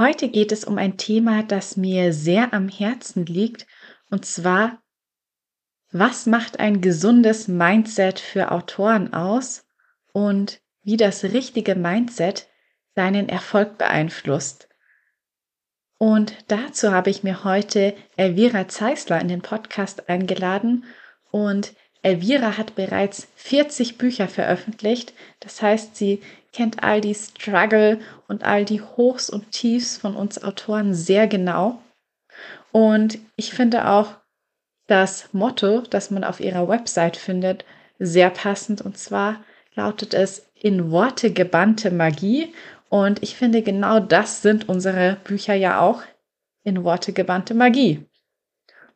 Heute geht es um ein Thema, das mir sehr am Herzen liegt, und zwar, was macht ein gesundes Mindset für Autoren aus und wie das richtige Mindset seinen Erfolg beeinflusst. Und dazu habe ich mir heute Elvira Zeisler in den Podcast eingeladen und Elvira hat bereits 40 Bücher veröffentlicht. Das heißt, sie kennt all die Struggle und all die Hochs und Tiefs von uns Autoren sehr genau. Und ich finde auch das Motto, das man auf ihrer Website findet, sehr passend. Und zwar lautet es in Worte gebannte Magie. Und ich finde, genau das sind unsere Bücher ja auch in Worte gebannte Magie.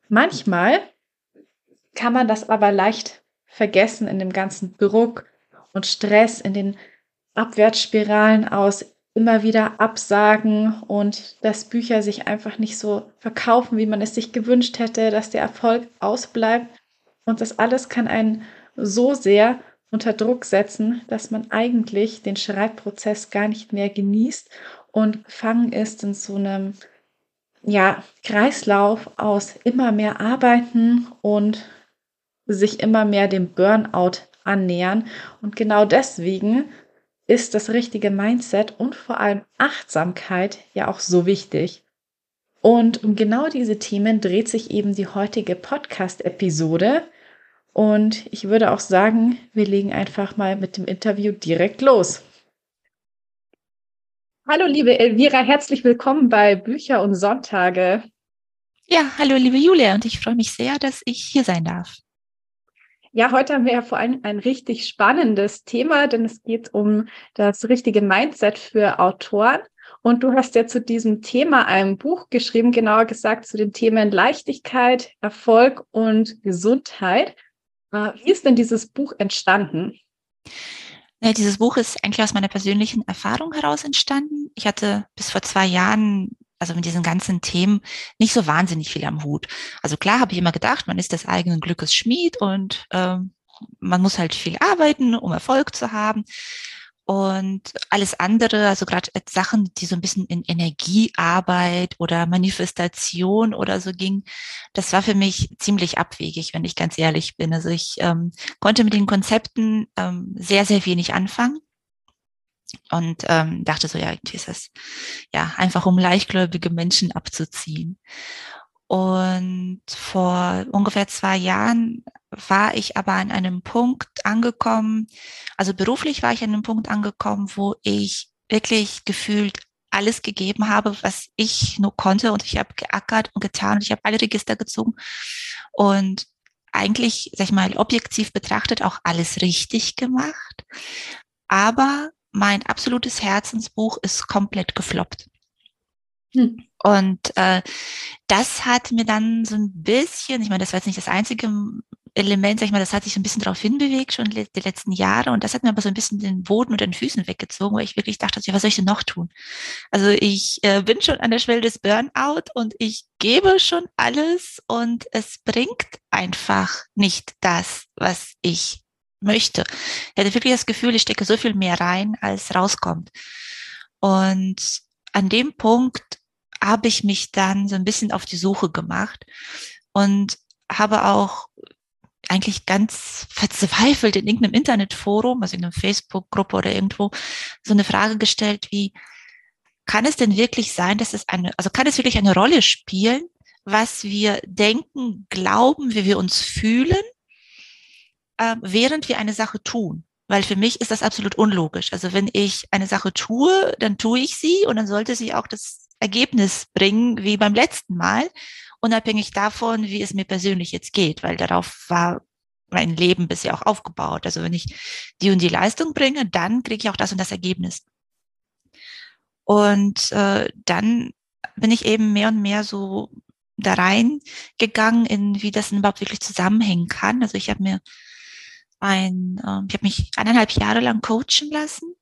Manchmal kann man das aber leicht vergessen in dem ganzen Druck und Stress, in den Abwärtsspiralen aus immer wieder Absagen und dass Bücher sich einfach nicht so verkaufen, wie man es sich gewünscht hätte, dass der Erfolg ausbleibt. Und das alles kann einen so sehr unter Druck setzen, dass man eigentlich den Schreibprozess gar nicht mehr genießt und gefangen ist in so einem ja, Kreislauf aus immer mehr Arbeiten und sich immer mehr dem Burnout annähern. Und genau deswegen ist das richtige Mindset und vor allem Achtsamkeit ja auch so wichtig. Und um genau diese Themen dreht sich eben die heutige Podcast-Episode. Und ich würde auch sagen, wir legen einfach mal mit dem Interview direkt los. Hallo, liebe Elvira, herzlich willkommen bei Bücher und Sonntage. Ja, hallo, liebe Julia, und ich freue mich sehr, dass ich hier sein darf. Ja, heute haben wir ja vor allem ein richtig spannendes Thema, denn es geht um das richtige Mindset für Autoren. Und du hast ja zu diesem Thema ein Buch geschrieben, genauer gesagt zu den Themen Leichtigkeit, Erfolg und Gesundheit. Äh, wie ist denn dieses Buch entstanden? Ja, dieses Buch ist eigentlich aus meiner persönlichen Erfahrung heraus entstanden. Ich hatte bis vor zwei Jahren also mit diesen ganzen Themen nicht so wahnsinnig viel am Hut. Also klar habe ich immer gedacht, man ist des eigenen Glückes Schmied und ähm, man muss halt viel arbeiten, um Erfolg zu haben. Und alles andere, also gerade Sachen, die so ein bisschen in Energiearbeit oder Manifestation oder so ging, das war für mich ziemlich abwegig, wenn ich ganz ehrlich bin. Also ich ähm, konnte mit den Konzepten ähm, sehr, sehr wenig anfangen und ähm, dachte so, ja, irgendwie ist das ja einfach um leichtgläubige Menschen abzuziehen. Und vor ungefähr zwei Jahren war ich aber an einem Punkt angekommen, also beruflich war ich an einem Punkt angekommen, wo ich wirklich gefühlt alles gegeben habe, was ich nur konnte und ich habe geackert und getan und ich habe alle Register gezogen und eigentlich, sag ich mal, objektiv betrachtet auch alles richtig gemacht. Aber mein absolutes Herzensbuch ist komplett gefloppt. Hm. Und äh, das hat mir dann so ein bisschen, ich meine, das war jetzt nicht das einzige Element, sag ich mal, das hat sich so ein bisschen darauf hinbewegt, schon die letzten Jahre. Und das hat mir aber so ein bisschen den Boden unter den Füßen weggezogen, weil ich wirklich dachte, ja, was soll ich denn noch tun? Also ich äh, bin schon an der Schwelle des Burnout und ich gebe schon alles und es bringt einfach nicht das, was ich möchte. Ich hatte wirklich das Gefühl, ich stecke so viel mehr rein, als rauskommt. Und an dem Punkt habe ich mich dann so ein bisschen auf die Suche gemacht und habe auch eigentlich ganz verzweifelt in irgendeinem Internetforum, also in einer Facebook-Gruppe oder irgendwo, so eine Frage gestellt wie, kann es denn wirklich sein, dass es eine, also kann es wirklich eine Rolle spielen, was wir denken, glauben, wie wir uns fühlen äh, während wir eine Sache tun. Weil für mich ist das absolut unlogisch. Also wenn ich eine Sache tue, dann tue ich sie und dann sollte sie auch das Ergebnis bringen wie beim letzten Mal, unabhängig davon, wie es mir persönlich jetzt geht, weil darauf war mein Leben bisher auch aufgebaut. Also wenn ich die und die Leistung bringe, dann kriege ich auch das und das Ergebnis. Und äh, dann bin ich eben mehr und mehr so da reingegangen, in wie das überhaupt wirklich zusammenhängen kann. Also ich habe mir ein, äh, ich habe mich eineinhalb Jahre lang coachen lassen,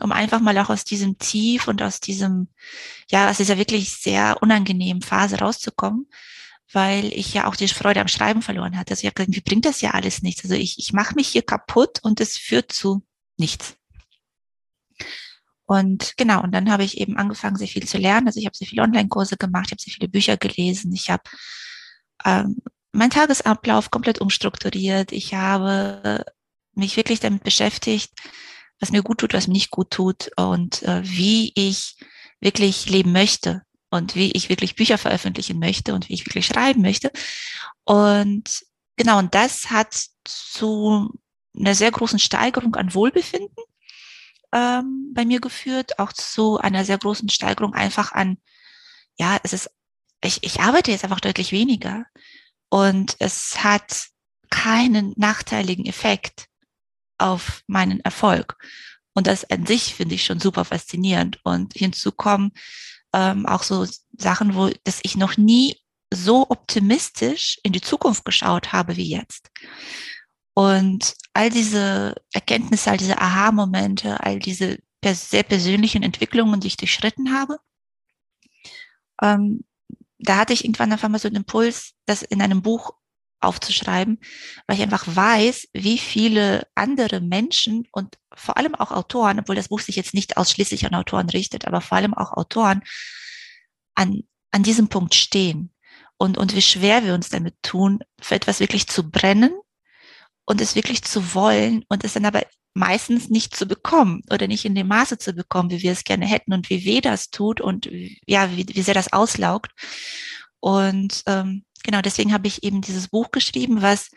um einfach mal auch aus diesem Tief und aus diesem, ja, aus dieser wirklich sehr unangenehmen Phase rauszukommen, weil ich ja auch die Freude am Schreiben verloren hatte. Also ich habe gesagt, bringt das ja alles nichts? Also ich, ich mache mich hier kaputt und es führt zu nichts. Und genau, und dann habe ich eben angefangen, sehr viel zu lernen. Also ich habe sehr viele Online-Kurse gemacht, ich habe sehr viele Bücher gelesen, ich habe ähm, meinen Tagesablauf komplett umstrukturiert. Ich habe mich wirklich damit beschäftigt, was mir gut tut, was mir nicht gut tut und äh, wie ich wirklich leben möchte und wie ich wirklich Bücher veröffentlichen möchte und wie ich wirklich schreiben möchte. Und genau, und das hat zu einer sehr großen Steigerung an Wohlbefinden ähm, bei mir geführt, auch zu einer sehr großen Steigerung einfach an, ja, es ist, ich, ich arbeite jetzt einfach deutlich weniger und es hat keinen nachteiligen Effekt auf meinen Erfolg. Und das an sich finde ich schon super faszinierend. Und hinzu kommen ähm, auch so Sachen, wo dass ich noch nie so optimistisch in die Zukunft geschaut habe wie jetzt. Und all diese Erkenntnisse, all diese Aha-Momente, all diese sehr persönlichen Entwicklungen, die ich durchschritten habe, ähm, da hatte ich irgendwann einfach mal so einen Impuls, das in einem Buch aufzuschreiben, weil ich einfach weiß, wie viele andere Menschen und vor allem auch Autoren, obwohl das Buch sich jetzt nicht ausschließlich an Autoren richtet, aber vor allem auch Autoren an, an diesem Punkt stehen und, und wie schwer wir uns damit tun, für etwas wirklich zu brennen und es wirklich zu wollen und es dann aber meistens nicht zu bekommen oder nicht in dem Maße zu bekommen, wie wir es gerne hätten und wie weh das tut und ja, wie, wie sehr das auslaugt. Und ähm, genau deswegen habe ich eben dieses Buch geschrieben, was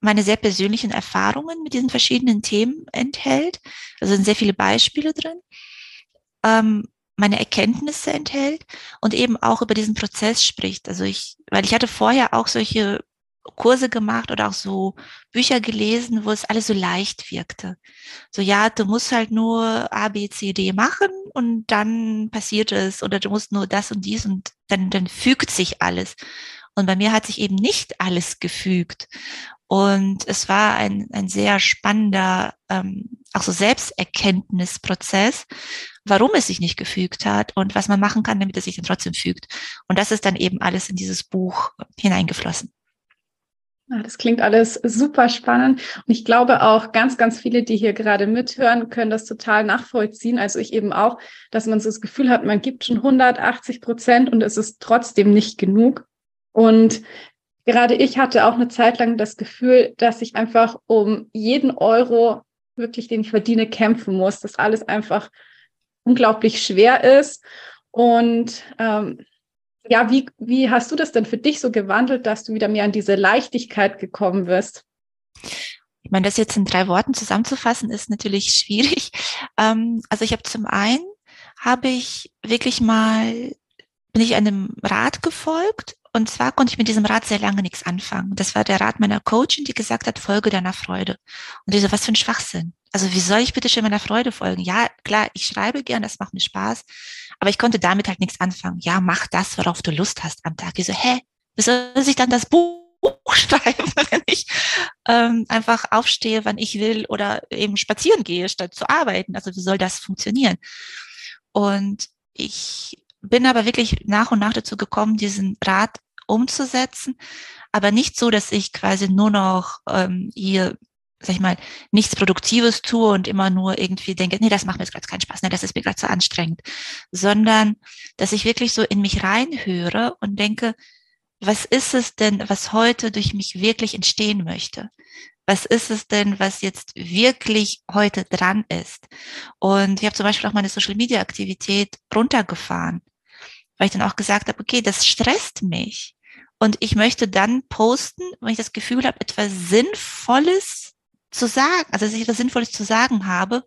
meine sehr persönlichen Erfahrungen mit diesen verschiedenen Themen enthält. Also sind sehr viele Beispiele drin. Ähm, meine Erkenntnisse enthält und eben auch über diesen Prozess spricht. Also ich, weil ich hatte vorher auch solche Kurse gemacht oder auch so Bücher gelesen, wo es alles so leicht wirkte. So, ja, du musst halt nur A, B, C, D machen und dann passiert es oder du musst nur das und dies und dann, dann fügt sich alles. Und bei mir hat sich eben nicht alles gefügt. Und es war ein, ein sehr spannender, ähm, auch so Selbsterkenntnisprozess, warum es sich nicht gefügt hat und was man machen kann, damit es sich dann trotzdem fügt. Und das ist dann eben alles in dieses Buch hineingeflossen. Das klingt alles super spannend. Und ich glaube auch ganz, ganz viele, die hier gerade mithören, können das total nachvollziehen. Also ich eben auch, dass man so das Gefühl hat, man gibt schon 180 Prozent und es ist trotzdem nicht genug. Und gerade ich hatte auch eine Zeit lang das Gefühl, dass ich einfach um jeden Euro wirklich, den ich verdiene, kämpfen muss, dass alles einfach unglaublich schwer ist. Und ähm, ja, wie, wie hast du das denn für dich so gewandelt, dass du wieder mehr an diese Leichtigkeit gekommen wirst? Ich meine, das jetzt in drei Worten zusammenzufassen, ist natürlich schwierig. Ähm, also ich habe zum einen, habe ich wirklich mal, bin ich einem Rat gefolgt und zwar konnte ich mit diesem Rat sehr lange nichts anfangen. Das war der Rat meiner Coachin, die gesagt hat, folge deiner Freude. Und ich so, was für ein Schwachsinn. Also wie soll ich bitte schon meiner Freude folgen? Ja, klar, ich schreibe gern, das macht mir Spaß. Aber ich konnte damit halt nichts anfangen. Ja, mach das, worauf du Lust hast am Tag. Ich so, hä, wie soll ich dann das Buch schreiben, wenn ich ähm, einfach aufstehe, wann ich will oder eben spazieren gehe, statt zu arbeiten? Also wie soll das funktionieren? Und ich bin aber wirklich nach und nach dazu gekommen, diesen Rat umzusetzen, aber nicht so, dass ich quasi nur noch ähm, hier sag ich mal, nichts Produktives tue und immer nur irgendwie denke, nee, das macht mir jetzt gerade keinen Spaß, nee, das ist mir gerade zu anstrengend, sondern dass ich wirklich so in mich reinhöre und denke, was ist es denn, was heute durch mich wirklich entstehen möchte? Was ist es denn, was jetzt wirklich heute dran ist? Und ich habe zum Beispiel auch meine Social-Media-Aktivität runtergefahren, weil ich dann auch gesagt habe, okay, das stresst mich. Und ich möchte dann posten, wenn ich das Gefühl habe, etwas Sinnvolles zu sagen, also dass ich etwas Sinnvolles zu sagen habe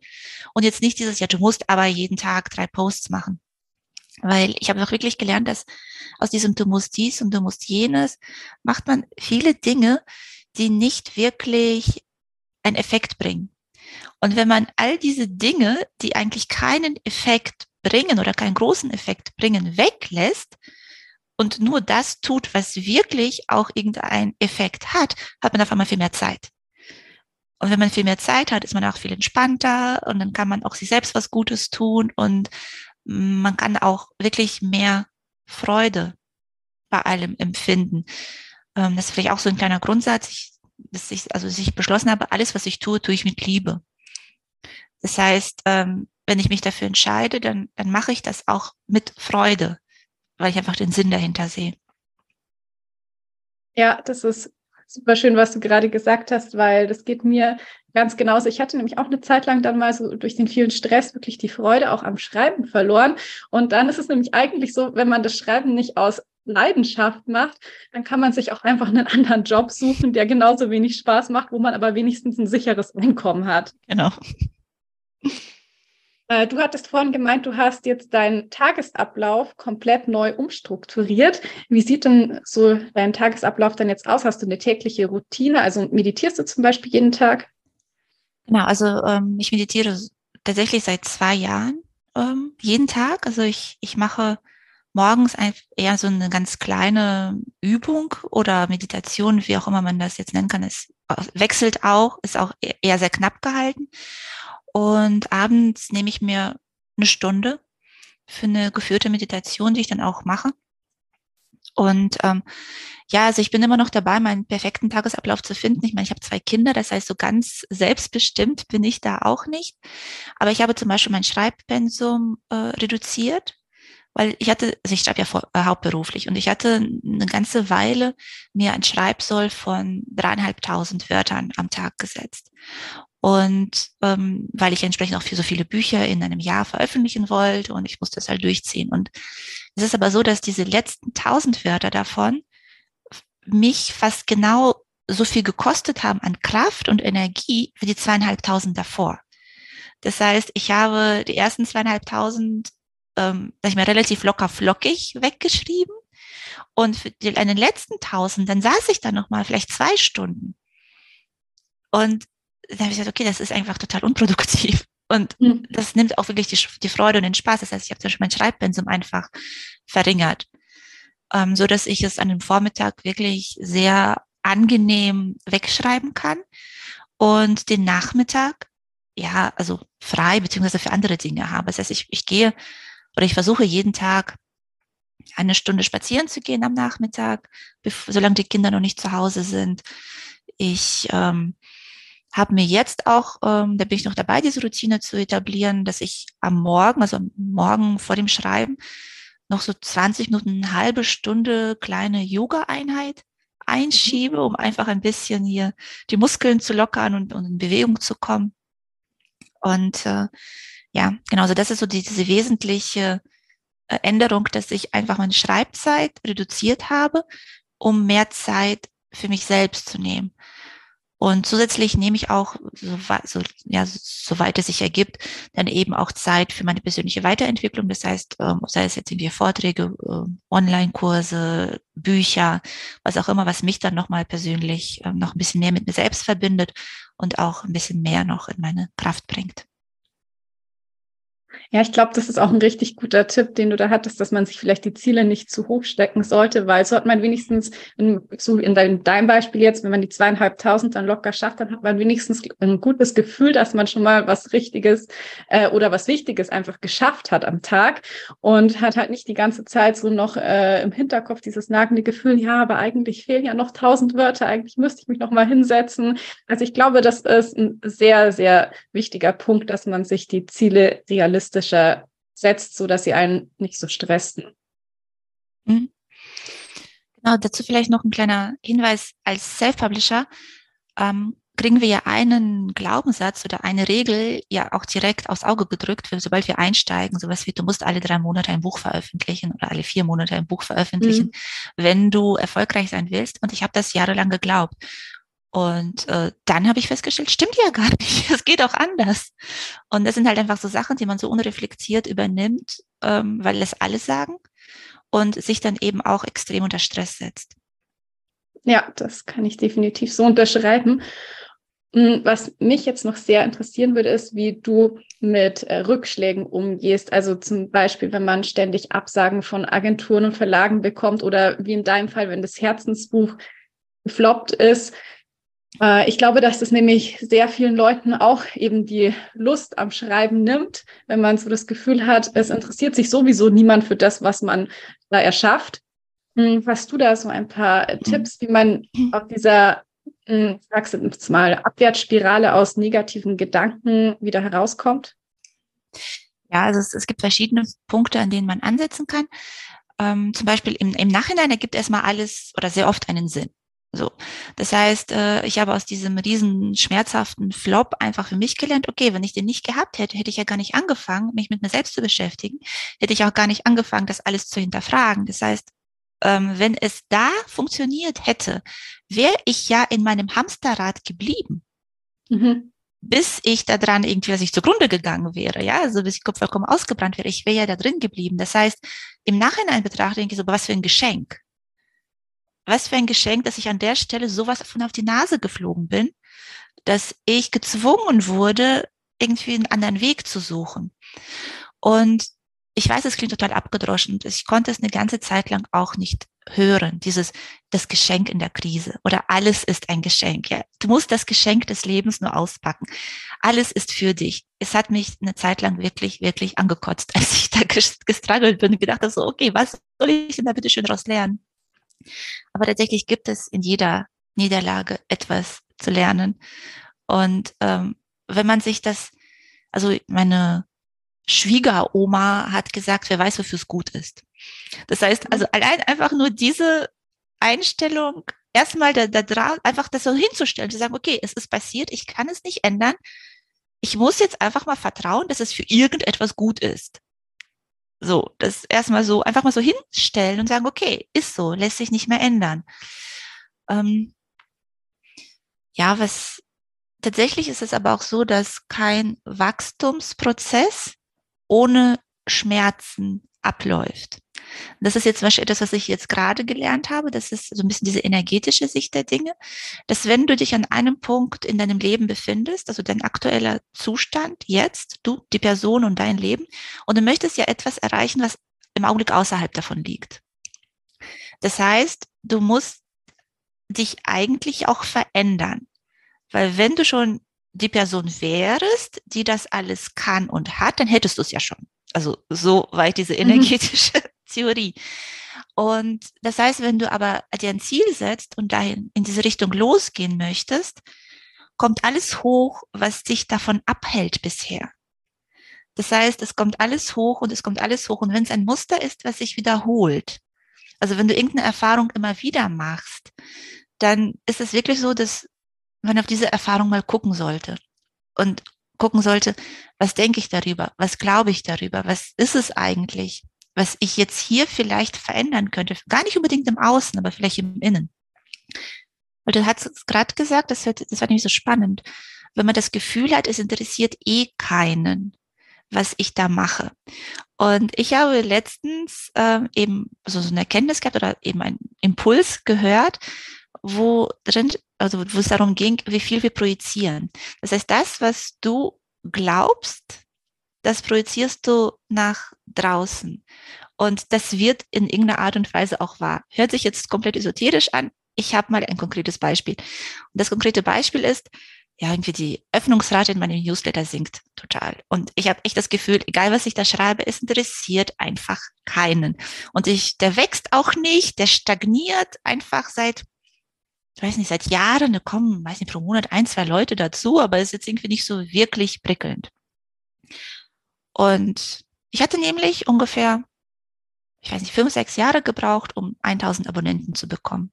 und jetzt nicht dieses, ja, du musst aber jeden Tag drei Posts machen. Weil ich habe auch wirklich gelernt, dass aus diesem du musst dies und du musst jenes macht man viele Dinge, die nicht wirklich einen Effekt bringen. Und wenn man all diese Dinge, die eigentlich keinen Effekt bringen oder keinen großen Effekt bringen, weglässt und nur das tut, was wirklich auch irgendeinen Effekt hat, hat man auf einmal viel mehr Zeit. Und wenn man viel mehr Zeit hat, ist man auch viel entspannter und dann kann man auch sich selbst was Gutes tun und man kann auch wirklich mehr Freude bei allem empfinden. Ähm, das ist vielleicht auch so ein kleiner Grundsatz, ich, dass ich, also dass ich beschlossen habe, alles, was ich tue, tue ich mit Liebe. Das heißt, ähm, wenn ich mich dafür entscheide, dann, dann mache ich das auch mit Freude, weil ich einfach den Sinn dahinter sehe. Ja, das ist super schön, was du gerade gesagt hast, weil das geht mir ganz genauso. Ich hatte nämlich auch eine Zeit lang dann mal so durch den vielen Stress wirklich die Freude auch am Schreiben verloren. Und dann ist es nämlich eigentlich so, wenn man das Schreiben nicht aus Leidenschaft macht, dann kann man sich auch einfach einen anderen Job suchen, der genauso wenig Spaß macht, wo man aber wenigstens ein sicheres Einkommen hat. Genau. Äh, du hattest vorhin gemeint, du hast jetzt deinen Tagesablauf komplett neu umstrukturiert. Wie sieht denn so dein Tagesablauf dann jetzt aus? Hast du eine tägliche Routine? Also meditierst du zum Beispiel jeden Tag? Genau, also ähm, ich meditiere tatsächlich seit zwei Jahren ähm, jeden Tag. Also ich, ich mache morgens eher so eine ganz kleine Übung oder Meditation, wie auch immer man das jetzt nennen kann. Es wechselt auch, ist auch e-, eher sehr knapp gehalten. Und abends nehme ich mir eine Stunde für eine geführte Meditation, die ich dann auch mache. Und ähm, ja, also ich bin immer noch dabei, meinen perfekten Tagesablauf zu finden. Ich meine, ich habe zwei Kinder, das heißt, so ganz selbstbestimmt bin ich da auch nicht. Aber ich habe zum Beispiel mein Schreibpensum äh, reduziert, weil ich hatte, also ich schreibe ja vor, äh, hauptberuflich und ich hatte eine ganze Weile mir ein Schreibsoll von dreieinhalbtausend Wörtern am Tag gesetzt. Und ähm, weil ich entsprechend auch für so viele Bücher in einem Jahr veröffentlichen wollte und ich musste es halt durchziehen. Und es ist aber so, dass diese letzten tausend Wörter davon mich fast genau so viel gekostet haben an Kraft und Energie wie die zweieinhalbtausend davor. Das heißt, ich habe die ersten zweieinhalbtausend, ähm, sag ich mal, relativ locker flockig weggeschrieben. Und für die, den letzten tausend, dann saß ich da nochmal vielleicht zwei Stunden. Und dann habe ich gesagt, okay, das ist einfach total unproduktiv. Und mhm. das nimmt auch wirklich die, die, Freude und den Spaß. Das heißt, ich habe zum Beispiel mein Schreibpensum einfach verringert, ähm, so dass ich es an dem Vormittag wirklich sehr angenehm wegschreiben kann und den Nachmittag ja also frei beziehungsweise für andere Dinge habe. Das heißt, ich, ich gehe oder ich versuche jeden Tag eine Stunde spazieren zu gehen am Nachmittag, solange die Kinder noch nicht zu Hause sind. Ich ähm, habe mir jetzt auch, ähm, da bin ich noch dabei, diese Routine zu etablieren, dass ich am Morgen, also am Morgen vor dem Schreiben, noch so 20 Minuten, eine halbe Stunde kleine Yoga-Einheit einschiebe, um einfach ein bisschen hier die Muskeln zu lockern und, und in Bewegung zu kommen. Und äh, ja, genau, so das ist so die, diese wesentliche äh, Änderung, dass ich einfach meine Schreibzeit reduziert habe, um mehr Zeit für mich selbst zu nehmen. Und zusätzlich nehme ich auch, so, so, ja, soweit es sich ergibt, dann eben auch Zeit für meine persönliche Weiterentwicklung. Das heißt, ähm, sei es jetzt irgendwie Vorträge, äh, Online-Kurse, Bücher, was auch immer, was mich dann nochmal persönlich äh, noch ein bisschen mehr mit mir selbst verbindet und auch ein bisschen mehr noch in meine Kraft bringt. Ja, ich glaube, das ist auch ein richtig guter Tipp, den du da hattest, dass man sich vielleicht die Ziele nicht zu hoch stecken sollte, weil so hat man wenigstens, so in deinem, Beispiel jetzt, wenn man die zweieinhalbtausend dann locker schafft, dann hat man wenigstens ein gutes Gefühl, dass man schon mal was Richtiges äh, oder was Wichtiges einfach geschafft hat am Tag und hat halt nicht die ganze Zeit so noch äh, im Hinterkopf dieses nagende Gefühl, ja, aber eigentlich fehlen ja noch tausend Wörter, eigentlich müsste ich mich noch mal hinsetzen. Also ich glaube, das ist ein sehr, sehr wichtiger Punkt, dass man sich die Ziele realistisch realistischer setzt, so dass sie einen nicht so stressen. Mhm. Genau, dazu vielleicht noch ein kleiner Hinweis als Self-Publisher. Ähm, kriegen wir ja einen Glaubenssatz oder eine Regel ja auch direkt aufs Auge gedrückt, sobald wir einsteigen, sowas wie du musst alle drei Monate ein Buch veröffentlichen oder alle vier Monate ein Buch veröffentlichen, mhm. wenn du erfolgreich sein willst. Und ich habe das jahrelang geglaubt. Und äh, dann habe ich festgestellt, stimmt ja gar nicht. Es geht auch anders. Und das sind halt einfach so Sachen, die man so unreflektiert übernimmt, ähm, weil es alle sagen und sich dann eben auch extrem unter Stress setzt. ja, das kann ich definitiv so unterschreiben. Hm, was mich jetzt noch sehr interessieren würde, ist, wie du mit äh, Rückschlägen umgehst. Also zum Beispiel, wenn man ständig Absagen von Agenturen und Verlagen bekommt oder wie in deinem Fall, wenn das Herzensbuch gefloppt ist. Äh, ich glaube, dass das nämlich sehr vielen Leuten auch eben die Lust am Schreiben nimmt, wenn man so das Gefühl hat, es interessiert sich sowieso niemand für das, was man da erschafft. Hm, hast du da so ein paar Tipps, wie man auf dieser hm, sagst du jetzt mal, Abwärtsspirale aus negativen Gedanken wieder herauskommt? Ja, also es, es gibt verschiedene Punkte, an denen man ansetzen kann. Ähm, zum Beispiel im, im Nachhinein ergibt erstmal alles oder sehr oft einen Sinn. So, das heißt, äh, ich habe aus diesem riesen schmerzhaften Flop einfach für mich gelernt, okay, wenn ich den nicht gehabt hätte, hätte ich ja gar nicht angefangen, mich mit mir selbst zu beschäftigen, hätte ich auch gar nicht angefangen, das alles zu hinterfragen. Das heißt, ähm, wenn es da funktioniert hätte, wäre ich ja in meinem Hamsterrad geblieben. Mhm. Bis ich da dran irgendwie, dass ich zugrunde gegangen wäre, ja, also bis ich Kopf vollkommen ausgebrannt wäre, ich wäre ja da drin geblieben. Das heißt, im Nachhinein betrachte denke ich so, was für ein Geschenk. Was für ein Geschenk, dass ich an der Stelle sowas von auf die Nase geflogen bin, dass ich gezwungen wurde, irgendwie einen anderen Weg zu suchen. Und ich weiß, es klingt total abgedroschen. Ich konnte es eine ganze Zeit lang auch nicht hören. Dieses, das Geschenk in der Krise oder alles ist ein Geschenk. Ja, du musst das Geschenk des Lebens nur auspacken. Alles ist für dich. Es hat mich eine Zeit lang wirklich, wirklich angekotzt, als ich da gestruggelt bin und gedacht habe, so, okay, was soll ich denn da bitte schön daraus lernen? Aber tatsächlich gibt es in jeder Niederlage etwas zu lernen. Und ähm, wenn man sich das, also meine Schwiegeroma hat gesagt, wer weiß, wofür es gut ist. Das heißt, also allein einfach nur diese Einstellung, erstmal da, da dran, einfach das so hinzustellen, zu sagen, okay, es ist passiert, ich kann es nicht ändern. Ich muss jetzt einfach mal vertrauen, dass es für irgendetwas gut ist. So, das erstmal so, einfach mal so hinstellen und sagen, okay, ist so, lässt sich nicht mehr ändern. Ähm, ja, was tatsächlich ist es aber auch so, dass kein Wachstumsprozess ohne Schmerzen abläuft. Das ist jetzt zum Beispiel etwas, was ich jetzt gerade gelernt habe. Das ist so ein bisschen diese energetische Sicht der Dinge, dass wenn du dich an einem Punkt in deinem Leben befindest, also dein aktueller Zustand jetzt, du, die Person und dein Leben, und du möchtest ja etwas erreichen, was im Augenblick außerhalb davon liegt. Das heißt, du musst dich eigentlich auch verändern. Weil wenn du schon die Person wärst, die das alles kann und hat, dann hättest du es ja schon. Also so weit diese mhm. energetische. Theorie. Und das heißt, wenn du aber dir ein Ziel setzt und dahin in diese Richtung losgehen möchtest, kommt alles hoch, was dich davon abhält bisher. Das heißt, es kommt alles hoch und es kommt alles hoch. Und wenn es ein Muster ist, was sich wiederholt, also wenn du irgendeine Erfahrung immer wieder machst, dann ist es wirklich so, dass man auf diese Erfahrung mal gucken sollte und gucken sollte, was denke ich darüber, was glaube ich darüber, was ist es eigentlich, was ich jetzt hier vielleicht verändern könnte, gar nicht unbedingt im Außen, aber vielleicht im Innen. Weil du hast es gerade gesagt, das, das war nämlich so spannend, wenn man das Gefühl hat, es interessiert eh keinen, was ich da mache. Und ich habe letztens äh, eben so, so eine Erkenntnis gehabt oder eben einen Impuls gehört, wo drin, also wo es darum ging, wie viel wir projizieren. Das heißt, das, was du glaubst, das projizierst du nach draußen. Und das wird in irgendeiner Art und Weise auch wahr. Hört sich jetzt komplett esoterisch an. Ich habe mal ein konkretes Beispiel. Und das konkrete Beispiel ist, ja, irgendwie die Öffnungsrate in meinem Newsletter sinkt total. Und ich habe echt das Gefühl, egal was ich da schreibe, es interessiert einfach keinen. Und ich, der wächst auch nicht, der stagniert einfach seit ich weiß nicht, seit Jahren, da kommen, weiß nicht, pro Monat ein, zwei Leute dazu, aber es ist jetzt irgendwie nicht so wirklich prickelnd. Und ich hatte nämlich ungefähr, ich weiß nicht, fünf, sechs Jahre gebraucht, um 1000 Abonnenten zu bekommen.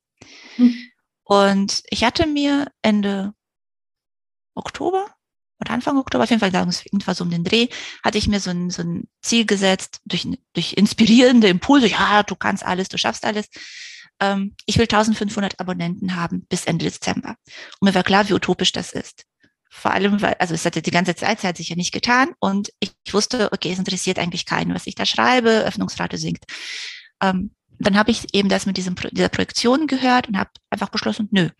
Hm. Und ich hatte mir Ende Oktober oder Anfang Oktober, auf jeden Fall sagen wir irgendwann so um den Dreh, hatte ich mir so ein, so ein Ziel gesetzt, durch, durch inspirierende Impulse, ja, du kannst alles, du schaffst alles, ähm, ich will 1500 Abonnenten haben bis Ende Dezember. Und mir war klar, wie utopisch das ist. Vor allem, weil, also es hatte die ganze Zeit, hat sich ja nicht getan und ich, wusste, okay, es interessiert eigentlich keinen, was ich da schreibe, Öffnungsrate sinkt. Ähm, dann habe ich eben das mit diesem, dieser Projektion gehört und habe einfach beschlossen, nö.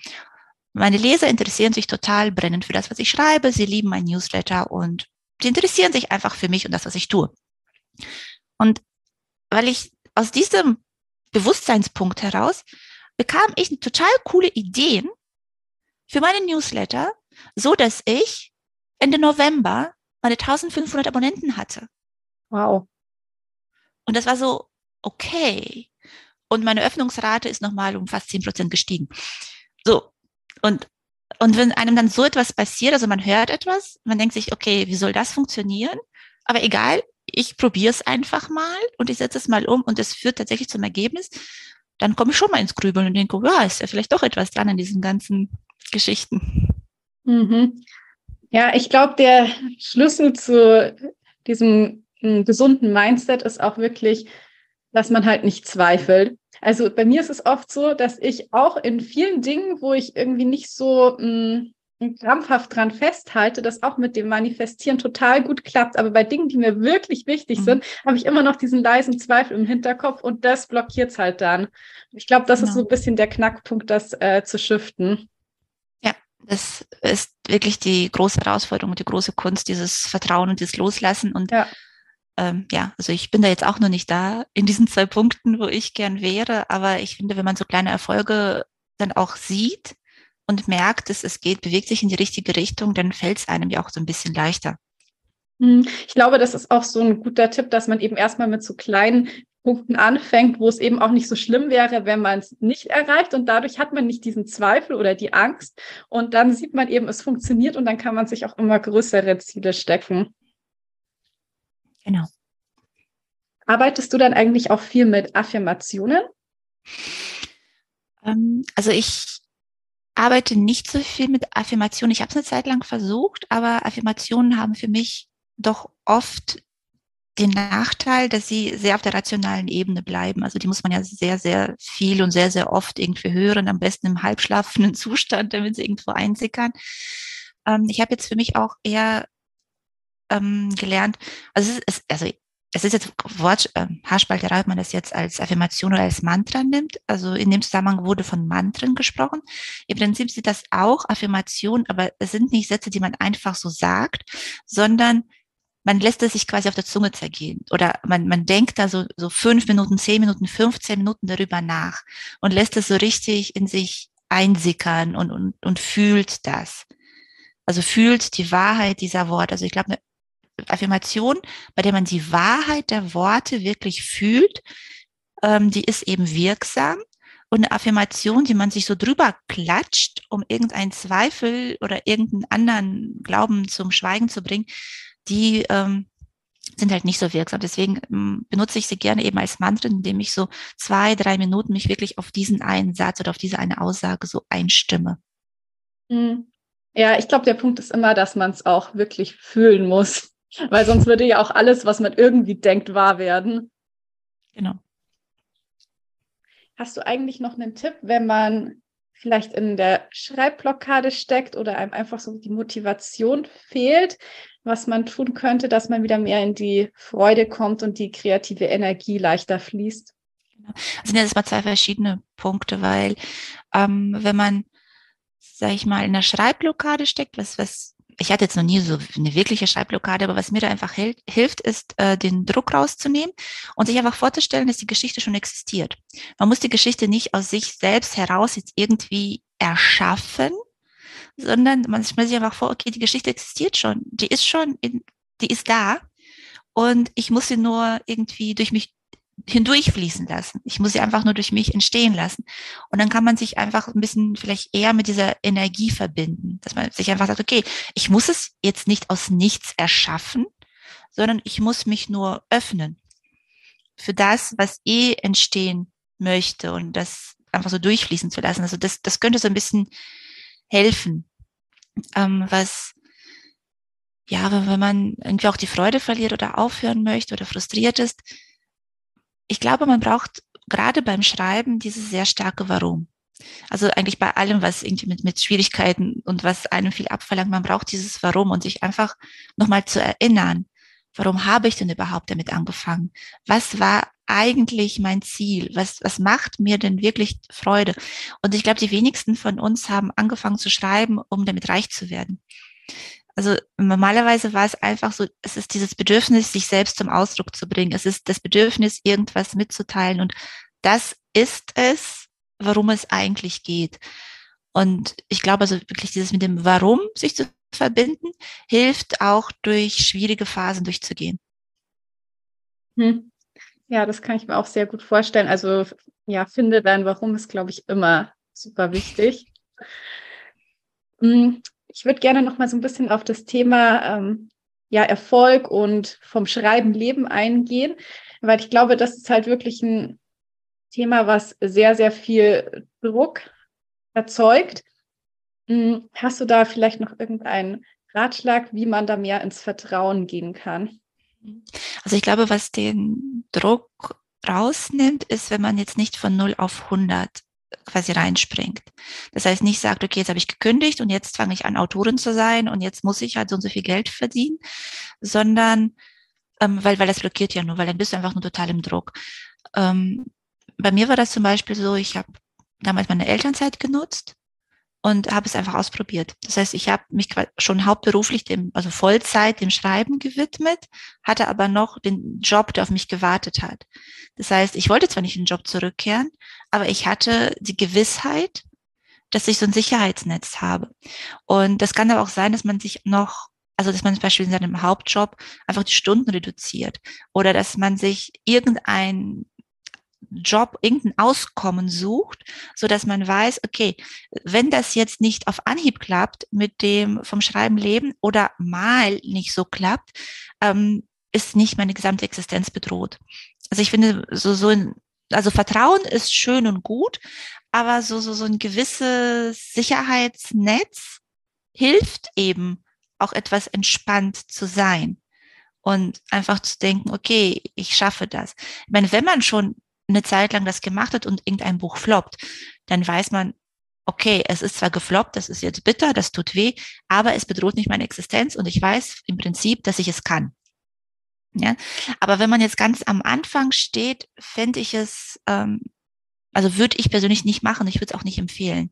Meine Leser interessieren sich total brennend für das, was ich schreibe. Sie lieben mein Newsletter und sie interessieren sich einfach für mich und das, was ich tue. Und weil ich aus diesem Bewusstseinspunkt heraus bekam ich total coole Ideen für meine Newsletter, so dass ich Ende November meine 1500 Abonnenten hatte. Wow. Und das war so, okay. Und meine Öffnungsrate ist nochmal um fast 10 Prozent gestiegen. So. Und, und wenn einem dann so etwas passiert, also man hört etwas, man denkt sich, okay, wie soll das funktionieren? Aber egal, ich probiere es einfach mal und ich setze es mal um und es führt tatsächlich zum Ergebnis, dann komme ich schon mal ins Grübeln und denke, ja, ist ja vielleicht doch etwas dran an diesen ganzen Geschichten. Mhm. Ja, ich glaube, der Schlüssel zu diesem hm, gesunden Mindset ist auch wirklich, dass man halt nicht zweifelt. Also bei mir ist es oft so, dass ich auch in vielen Dingen, wo ich irgendwie nicht so mh, hm, krampfhaft dran festhalte, dass auch mit dem Manifestieren total gut klappt. Aber bei Dingen, die mir wirklich wichtig mhm. sind, habe ich immer noch diesen leisen Zweifel im Hinterkopf und das blockiert es halt dann. Ich glaube, das genau. ist so ein bisschen der Knackpunkt, das äh, zu shiften. Das ist wirklich die große Herausforderung und die große Kunst, dieses Vertrauen und dieses Loslassen. Und ja. ähm, ja, also ich bin da jetzt auch noch nicht da in diesen zwei Punkten, wo ich gern wäre, aber ich finde, wenn man so kleine Erfolge dann auch sieht und merkt, dass es geht, bewegt sich in die richtige Richtung, dann fällt es einem ja auch so ein bisschen leichter. Hm, ich glaube, das ist auch so ein guter Tipp, dass man eben erstmal mit so kleinen Punkten anfängt, wo es eben auch nicht so schlimm wäre, wenn man es nicht erreicht. Und dadurch hat man nicht diesen Zweifel oder die Angst. Und dann sieht man eben, es funktioniert und dann kann man sich auch immer größere Ziele stecken. Genau. Arbeitest du dann eigentlich auch viel mit Affirmationen? Ähm, also ich arbeite nicht so viel mit Affirmationen. Ich habe es eine Zeit lang versucht, aber Affirmationen haben für mich doch oft den Nachteil, dass sie sehr auf der rationalen Ebene bleiben. Also die muss man ja sehr, sehr viel und sehr, sehr oft irgendwie hören, am besten im halbschlafenden Zustand, damit sie irgendwo einsickern. Ähm, ich habe jetzt für mich auch eher ähm, gelernt. Also es ist, also es ist jetzt Wort, äh, Haarspalterei, ob man das jetzt als Affirmation oder als Mantra nimmt. Also in dem Zusammenhang wurde von Mantren gesprochen. Im Prinzip sind das auch Affirmationen, aber es sind nicht Sätze, die man einfach so sagt, sondern man lässt es sich quasi auf der Zunge zergehen oder man, man denkt da so, so fünf Minuten, zehn Minuten, 15 Minuten darüber nach und lässt es so richtig in sich einsickern und, und, und fühlt das. Also fühlt die Wahrheit dieser Worte. Also ich glaube, eine Affirmation, bei der man die Wahrheit der Worte wirklich fühlt, ähm, die ist eben wirksam. Und eine Affirmation, die man sich so drüber klatscht, um irgendeinen Zweifel oder irgendeinen anderen Glauben zum Schweigen zu bringen, die ähm, sind halt nicht so wirksam. Deswegen ähm, benutze ich sie gerne eben als Mantra, indem ich so zwei, drei Minuten mich wirklich auf diesen einen Satz oder auf diese eine Aussage so einstimme. Hm. Ja, ich glaube, der Punkt ist immer, dass man es auch wirklich fühlen muss. Weil sonst würde ja auch alles, was man irgendwie denkt, wahr werden. Genau. Hast du eigentlich noch einen Tipp, wenn man vielleicht in der Schreibblockade steckt oder einem einfach so die Motivation fehlt, was man tun könnte, dass man wieder mehr in die Freude kommt und die kreative Energie leichter fließt? Genau. Das sind jetzt mal zwei verschiedene Punkte, weil ähm, wenn man, sag ich mal, in der Schreibblockade steckt, was, was ich hatte jetzt noch nie so eine wirkliche Schreibblockade, aber was mir da einfach hilft, ist, äh, den Druck rauszunehmen und sich einfach vorzustellen, dass die Geschichte schon existiert. Man muss die Geschichte nicht aus sich selbst heraus jetzt irgendwie erschaffen, sondern man stellt sich einfach vor, okay, die Geschichte existiert schon, die ist schon, in, die ist da und ich muss sie nur irgendwie durch mich hindurchfließen lassen. Ich muss sie einfach nur durch mich entstehen lassen. Und dann kann man sich einfach ein bisschen vielleicht eher mit dieser Energie verbinden, dass man sich einfach sagt, okay, ich muss es jetzt nicht aus nichts erschaffen, sondern ich muss mich nur öffnen für das, was eh entstehen möchte und das einfach so durchfließen zu lassen. Also das, das könnte so ein bisschen helfen, ähm, was ja, wenn man irgendwie auch die Freude verliert oder aufhören möchte oder frustriert ist, ich glaube, man braucht gerade beim Schreiben dieses sehr starke Warum. Also eigentlich bei allem, was irgendwie mit, mit Schwierigkeiten und was einem viel abverlangt, man braucht dieses Warum und sich einfach nochmal zu erinnern, warum habe ich denn überhaupt damit angefangen? Was war eigentlich mein Ziel? Was, was macht mir denn wirklich Freude? Und ich glaube, die wenigsten von uns haben angefangen zu schreiben, um damit reich zu werden. Also normalerweise war es einfach so, es ist dieses Bedürfnis, sich selbst zum Ausdruck zu bringen. Es ist das Bedürfnis, irgendwas mitzuteilen. Und das ist es, warum es eigentlich geht. Und ich glaube also wirklich dieses mit dem Warum sich zu verbinden, hilft auch durch schwierige Phasen durchzugehen. Hm. Ja, das kann ich mir auch sehr gut vorstellen. Also ja, finde dein Warum ist, glaube ich, immer super wichtig. Ich würde gerne noch mal so ein bisschen auf das Thema ähm, ja, Erfolg und vom Schreiben leben eingehen, weil ich glaube, das ist halt wirklich ein Thema, was sehr, sehr viel Druck erzeugt. Hm, hast du da vielleicht noch irgendeinen Ratschlag, wie man da mehr ins Vertrauen gehen kann? Also ich glaube, was den Druck rausnimmt, ist, wenn man jetzt nicht von 0 auf 100 quasi reinspringt. Das heißt, nicht sagt, okay, jetzt habe ich gekündigt und jetzt fange ich an, Autorin zu sein und jetzt muss ich halt so und so viel Geld verdienen, sondern ähm, weil, weil das blockiert ja nur, weil dann bist du einfach nur total im Druck. Ähm, bei mir war das zum Beispiel so, ich habe damals meine Elternzeit genutzt und habe es einfach ausprobiert. Das heißt, ich habe mich schon hauptberuflich dem, also Vollzeit dem Schreiben gewidmet, hatte aber noch den Job, der auf mich gewartet hat. Das heißt, ich wollte zwar nicht in den Job zurückkehren, aber ich hatte die Gewissheit, dass ich so ein Sicherheitsnetz habe. Und das kann aber auch sein, dass man sich noch also dass man zum Beispiel in seinem Hauptjob einfach die Stunden reduziert oder dass man sich irgendein Job irgendein Auskommen sucht, so dass man weiß, okay, wenn das jetzt nicht auf Anhieb klappt mit dem vom Schreiben leben oder mal nicht so klappt, ähm, ist nicht meine gesamte Existenz bedroht. Also ich finde so so ein, also Vertrauen ist schön und gut, aber so so so ein gewisses Sicherheitsnetz hilft eben auch etwas entspannt zu sein und einfach zu denken, okay, ich schaffe das. Ich meine, wenn man schon eine Zeit lang das gemacht hat und irgendein Buch floppt, dann weiß man, okay, es ist zwar gefloppt, das ist jetzt bitter, das tut weh, aber es bedroht nicht meine Existenz und ich weiß im Prinzip, dass ich es kann. Ja, aber wenn man jetzt ganz am Anfang steht, fände ich es, ähm, also würde ich persönlich nicht machen, ich würde es auch nicht empfehlen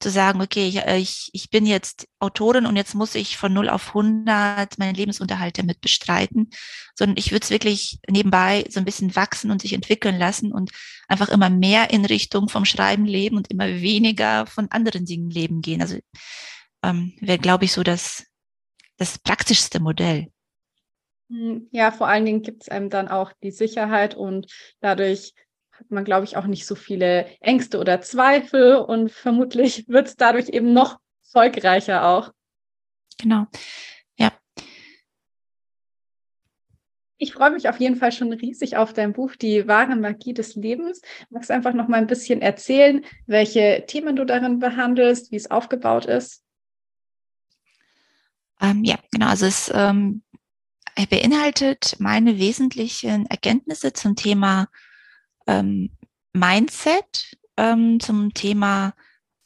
zu sagen, okay, ich, äh, ich, ich bin jetzt Autorin und jetzt muss ich von 0 auf 100 meinen Lebensunterhalt damit bestreiten, sondern ich würde es wirklich nebenbei so ein bisschen wachsen und sich entwickeln lassen und einfach immer mehr in Richtung vom Schreiben leben und immer weniger von anderen Dingen leben gehen. Also ähm, wäre, glaube ich, so das, das praktischste Modell. Hm, ja, vor allen Dingen gibt es einem dann auch die Sicherheit und dadurch hat man, glaube ich, auch nicht so viele Ängste oder Zweifel und vermutlich wird es dadurch eben noch erfolgreicher auch. Genau. Ja. Ich freue mich auf jeden Fall schon riesig auf dein Buch, Die wahre Magie des Lebens. Magst du einfach noch mal ein bisschen erzählen, welche Themen du darin behandelst, wie es aufgebaut ist? Ähm, ja, genau. Also es ähm, beinhaltet meine wesentlichen Erkenntnisse zum Thema ähm, Mindset, ähm, zum Thema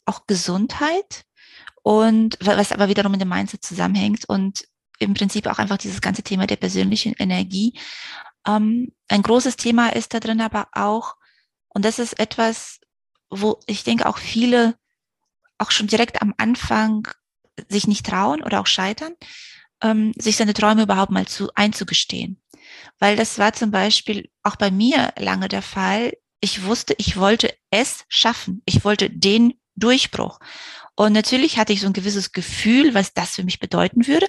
auch Gesundheit und was aber wiederum mit dem Mindset zusammenhängt und im Prinzip auch einfach dieses ganze Thema der persönlichen Energie. Ähm, ein großes Thema ist da drin aber auch, und das ist etwas, wo ich denke auch viele auch schon direkt am Anfang sich nicht trauen oder auch scheitern, ähm, sich seine Träume überhaupt mal zu einzugestehen. Weil das war zum Beispiel auch bei mir lange der Fall. Ich wusste, ich wollte es schaffen. Ich wollte den Durchbruch. Und natürlich hatte ich so ein gewisses Gefühl, was das für mich bedeuten würde.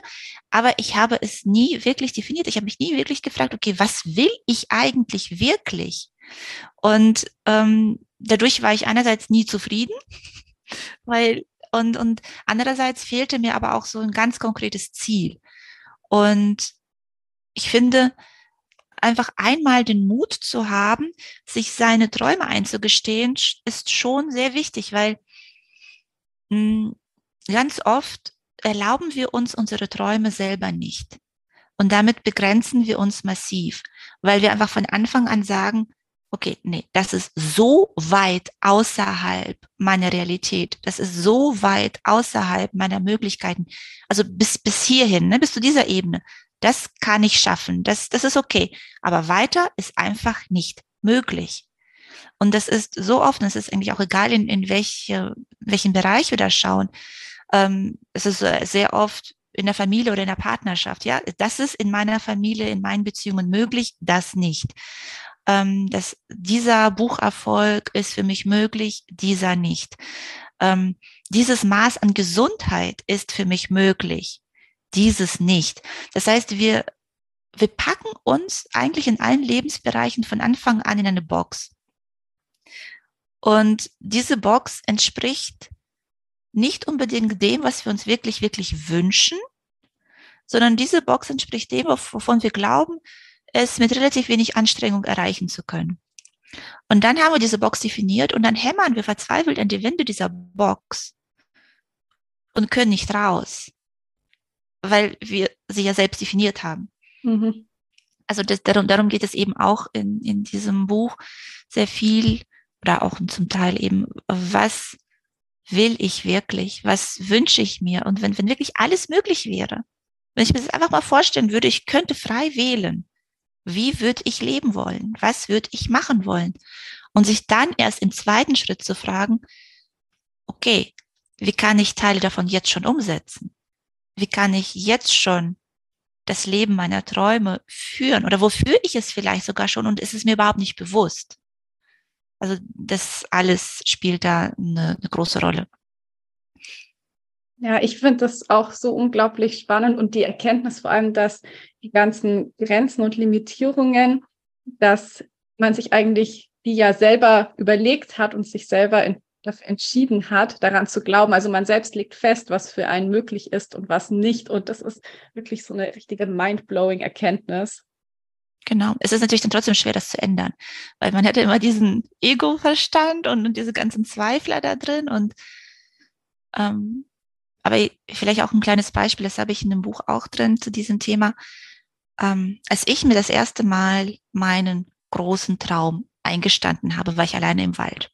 Aber ich habe es nie wirklich definiert. Ich habe mich nie wirklich gefragt, okay, was will ich eigentlich wirklich? Und ähm, dadurch war ich einerseits nie zufrieden, weil und, und andererseits fehlte mir aber auch so ein ganz konkretes Ziel. Und ich finde, einfach einmal den Mut zu haben, sich seine Träume einzugestehen, ist schon sehr wichtig, weil hm, ganz oft erlauben wir uns unsere Träume selber nicht. Und damit begrenzen wir uns massiv, weil wir einfach von Anfang an sagen, okay, nee, das ist so weit außerhalb meiner Realität, das ist so weit außerhalb meiner Möglichkeiten. Also bis, bis hierhin, ne, bis zu dieser Ebene, das kann ich schaffen, das, das ist okay. Aber weiter ist einfach nicht möglich. Und das ist so oft, und es ist eigentlich auch egal, in, in welche, welchen Bereich wir da schauen. Ähm, es ist sehr oft in der Familie oder in der Partnerschaft. Ja, das ist in meiner Familie, in meinen Beziehungen möglich, das nicht. Ähm, das, dieser Bucherfolg ist für mich möglich, dieser nicht. Ähm, dieses Maß an Gesundheit ist für mich möglich, dieses nicht. Das heißt, wir, wir packen uns eigentlich in allen Lebensbereichen von Anfang an in eine Box. Und diese Box entspricht nicht unbedingt dem, was wir uns wirklich, wirklich wünschen, sondern diese Box entspricht dem, wovon wir glauben, es mit relativ wenig Anstrengung erreichen zu können. Und dann haben wir diese Box definiert und dann hämmern wir verzweifelt an die Wände dieser Box und können nicht raus, weil wir sie ja selbst definiert haben. Mhm. Also das, darum, darum geht es eben auch in, in diesem Buch sehr viel oder auch zum Teil eben, was will ich wirklich? Was wünsche ich mir? Und wenn, wenn wirklich alles möglich wäre, wenn ich mir das einfach mal vorstellen würde, ich könnte frei wählen, wie würde ich leben wollen? Was würde ich machen wollen? Und sich dann erst im zweiten Schritt zu fragen, okay, wie kann ich Teile davon jetzt schon umsetzen? Wie kann ich jetzt schon das Leben meiner Träume führen? Oder wofür ich es vielleicht sogar schon und ist es mir überhaupt nicht bewusst? Also das alles spielt da eine, eine große Rolle. Ja, ich finde das auch so unglaublich spannend und die Erkenntnis vor allem, dass die ganzen Grenzen und Limitierungen, dass man sich eigentlich die ja selber überlegt hat und sich selber in, dafür entschieden hat, daran zu glauben. Also man selbst legt fest, was für einen möglich ist und was nicht. Und das ist wirklich so eine richtige mind-blowing Erkenntnis. Genau. Es ist natürlich dann trotzdem schwer, das zu ändern, weil man hätte immer diesen Ego-Verstand und, diese ganzen Zweifler da drin und ähm, aber vielleicht auch ein kleines Beispiel, das habe ich in dem Buch auch drin zu diesem Thema. Ähm, als ich mir das erste Mal meinen großen Traum eingestanden habe, war ich alleine im Wald.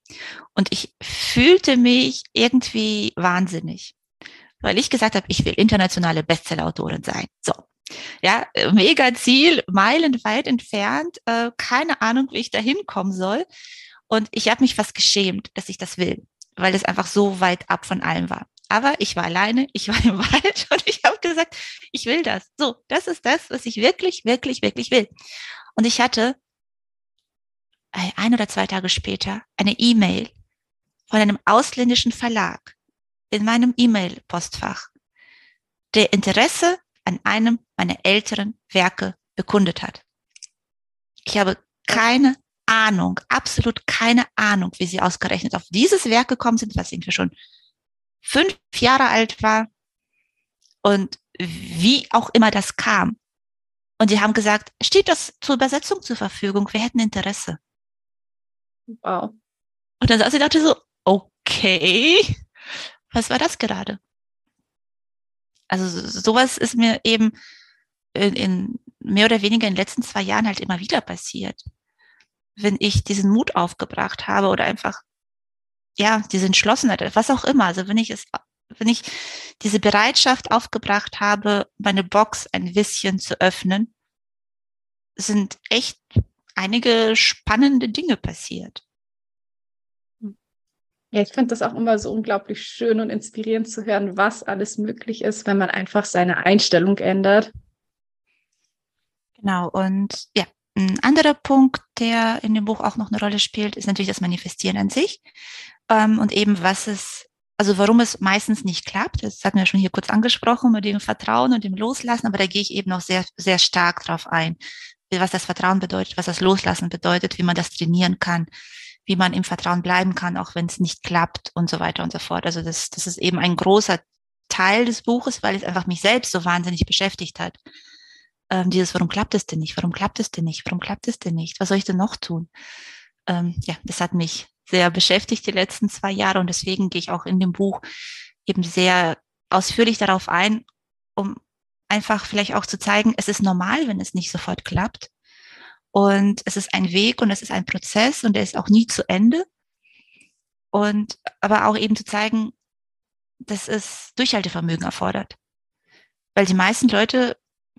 Und ich fühlte mich irgendwie wahnsinnig, weil ich gesagt habe, ich will internationale Bestsellerautorin sein. So. Ja, mega Ziel, meilenweit entfernt, äh, keine Ahnung, wie ich da hinkommen soll. Und ich habe mich fast geschämt, dass ich das will, weil es einfach so weit ab von allem war. Aber ich war alleine, ich war im Wald und ich habe gesagt, ich will das. So, das ist das, was ich wirklich, wirklich, wirklich will. Und ich hatte ein oder zwei Tage später eine E-Mail von einem ausländischen Verlag in meinem E-Mail-Postfach, der Interesse an einem meiner älteren Werke bekundet hat. Ich habe keine Ahnung, absolut keine Ahnung, wie sie ausgerechnet auf dieses Werk gekommen sind, was irgendwie schon fünf Jahre alt war und wie auch immer das kam. Und sie haben gesagt, steht das zur Übersetzung zur Verfügung? Wir hätten Interesse. Wow. Und dann saß ich dachte so, okay, was war das gerade? Also sowas ist mir eben in, in mehr oder weniger in den letzten zwei Jahren halt immer wieder passiert. Wenn ich diesen Mut aufgebracht habe oder einfach ja, diese Entschlossenheit, was auch immer. Also wenn ich es, wenn ich diese Bereitschaft aufgebracht habe, meine Box ein bisschen zu öffnen, sind echt einige spannende Dinge passiert. Ja, ich finde das auch immer so unglaublich schön und inspirierend zu hören, was alles möglich ist, wenn man einfach seine Einstellung ändert. Genau, und ja, ein anderer Punkt, der in dem Buch auch noch eine Rolle spielt, ist natürlich das Manifestieren an sich ähm, und eben was es, also warum es meistens nicht klappt. Das hatten wir schon hier kurz angesprochen mit dem Vertrauen und dem Loslassen, aber da gehe ich eben noch sehr, sehr stark drauf ein, was das Vertrauen bedeutet, was das Loslassen bedeutet, wie man das trainieren kann, wie man im Vertrauen bleiben kann, auch wenn es nicht klappt und so weiter und so fort. Also das, das ist eben ein großer Teil des Buches, weil es einfach mich selbst so wahnsinnig beschäftigt hat. Ähm, dieses, warum klappt es denn nicht? Warum klappt es denn nicht? Warum klappt es denn nicht? Was soll ich denn noch tun? Ähm, ja, das hat mich sehr beschäftigt die letzten zwei Jahre und deswegen gehe ich auch in dem Buch eben sehr ausführlich darauf ein, um einfach vielleicht auch zu zeigen, es ist normal, wenn es nicht sofort klappt. Und es ist ein Weg und es ist ein Prozess und der ist auch nie zu Ende. Und aber auch eben zu zeigen, dass es Durchhaltevermögen erfordert. Weil die meisten Leute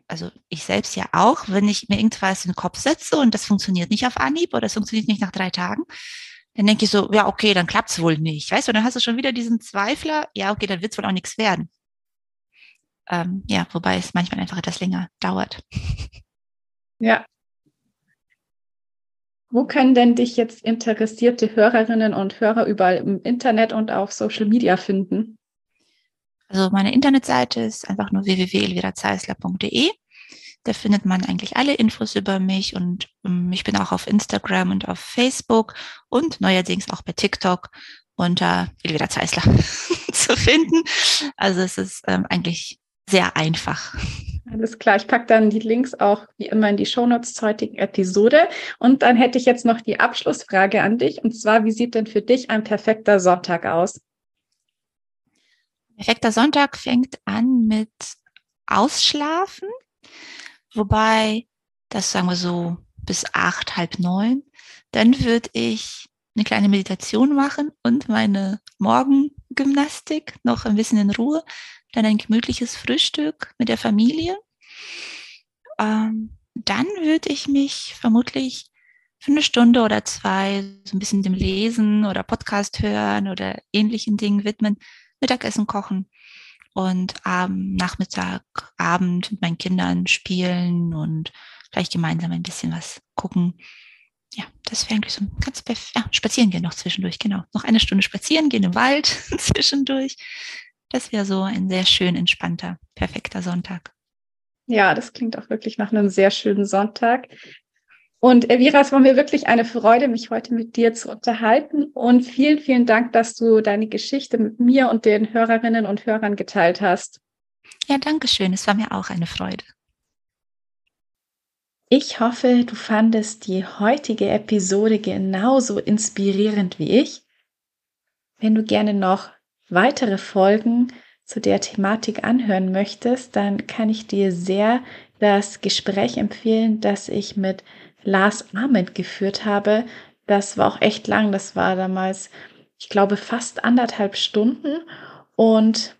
also ich selbst ja auch, wenn ich mir irgendwas in den Kopf setze und das funktioniert nicht auf Anhieb oder es funktioniert nicht nach drei Tagen, dann denke ich so, ja, okay, dann klappt's wohl nicht. Weißt du, dann hast du schon wieder diesen Zweifler, ja, okay, dann wird's wohl auch nichts werden. Ähm, ja, wobei es manchmal einfach etwas länger dauert. Ja. Wo können denn dich jetzt interessierte Hörerinnen und Hörer überall im Internet und auf Social Media finden? Also meine Internetseite ist einfach nur www.elvirazeisler.de. Da findet man eigentlich alle Infos über mich und um, ich bin auch auf Instagram und auf Facebook und neuerdings auch bei TikTok unter Elvira Zeisler zu finden. Also es ist ähm, eigentlich sehr einfach. Alles klar, ich packe dann die Links auch wie immer in die Shownotes zur heutigen Episode. Und dann hätte ich jetzt noch die Abschlussfrage an dich. Und zwar, wie sieht denn für dich ein perfekter Sonntag aus? Perfekter Sonntag fängt an mit Ausschlafen, wobei das sagen wir so bis acht, halb neun. Dann würde ich eine kleine Meditation machen und meine Morgengymnastik noch ein bisschen in Ruhe. Dann ein gemütliches Frühstück mit der Familie. Ähm, dann würde ich mich vermutlich für eine Stunde oder zwei so ein bisschen dem Lesen oder Podcast hören oder ähnlichen Dingen widmen. Mittagessen kochen und am Nachmittag, Abend mit meinen Kindern spielen und vielleicht gemeinsam ein bisschen was gucken. Ja, das wäre eigentlich so ganz perfekt. Ja, spazieren gehen noch zwischendurch, genau. Noch eine Stunde spazieren gehen im Wald zwischendurch. Das wäre so ein sehr schön entspannter, perfekter Sonntag. Ja, das klingt auch wirklich nach einem sehr schönen Sonntag. Und Elvira, es war mir wirklich eine Freude, mich heute mit dir zu unterhalten. Und vielen, vielen Dank, dass du deine Geschichte mit mir und den Hörerinnen und Hörern geteilt hast. Ja, danke schön. Es war mir auch eine Freude. Ich hoffe, du fandest die heutige Episode genauso inspirierend wie ich. Wenn du gerne noch weitere Folgen zu der Thematik anhören möchtest, dann kann ich dir sehr das Gespräch empfehlen, das ich mit Lars Ahmed geführt habe. Das war auch echt lang. Das war damals, ich glaube, fast anderthalb Stunden. Und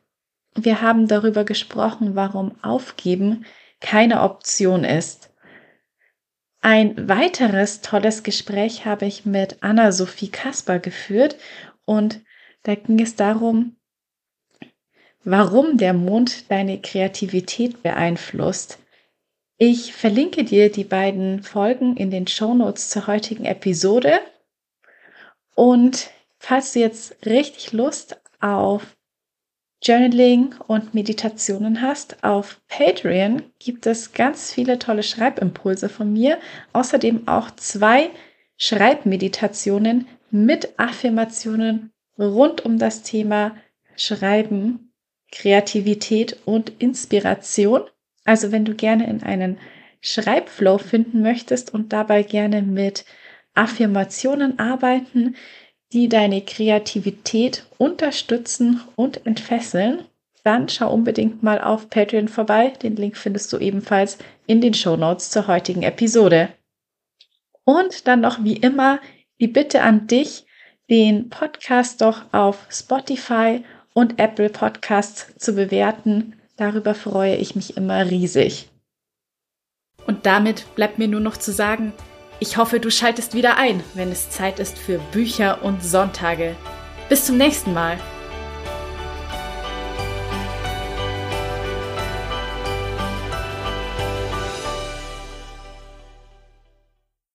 wir haben darüber gesprochen, warum Aufgeben keine Option ist. Ein weiteres tolles Gespräch habe ich mit Anna-Sophie Kasper geführt und da ging es darum, warum der Mond deine Kreativität beeinflusst. Ich verlinke dir die beiden Folgen in den Show Notes zur heutigen Episode. Und falls du jetzt richtig Lust auf Journaling und Meditationen hast, auf Patreon gibt es ganz viele tolle Schreibimpulse von mir. Außerdem auch zwei Schreibmeditationen mit Affirmationen rund um das Thema Schreiben, Kreativität und Inspiration. Also wenn du gerne in einen Schreibflow finden möchtest und dabei gerne mit Affirmationen arbeiten, die deine Kreativität unterstützen und entfesseln, dann schau unbedingt mal auf Patreon vorbei. Den Link findest du ebenfalls in den Show Notes zur heutigen Episode. Und dann noch wie immer die Bitte an dich, den Podcast doch auf Spotify und Apple Podcasts zu bewerten Darüber freue ich mich immer riesig. Und damit bleibt mir nur noch zu sagen, ich hoffe, du schaltest wieder ein, wenn es Zeit ist für Bücher und Sonntage. Bis zum nächsten Mal.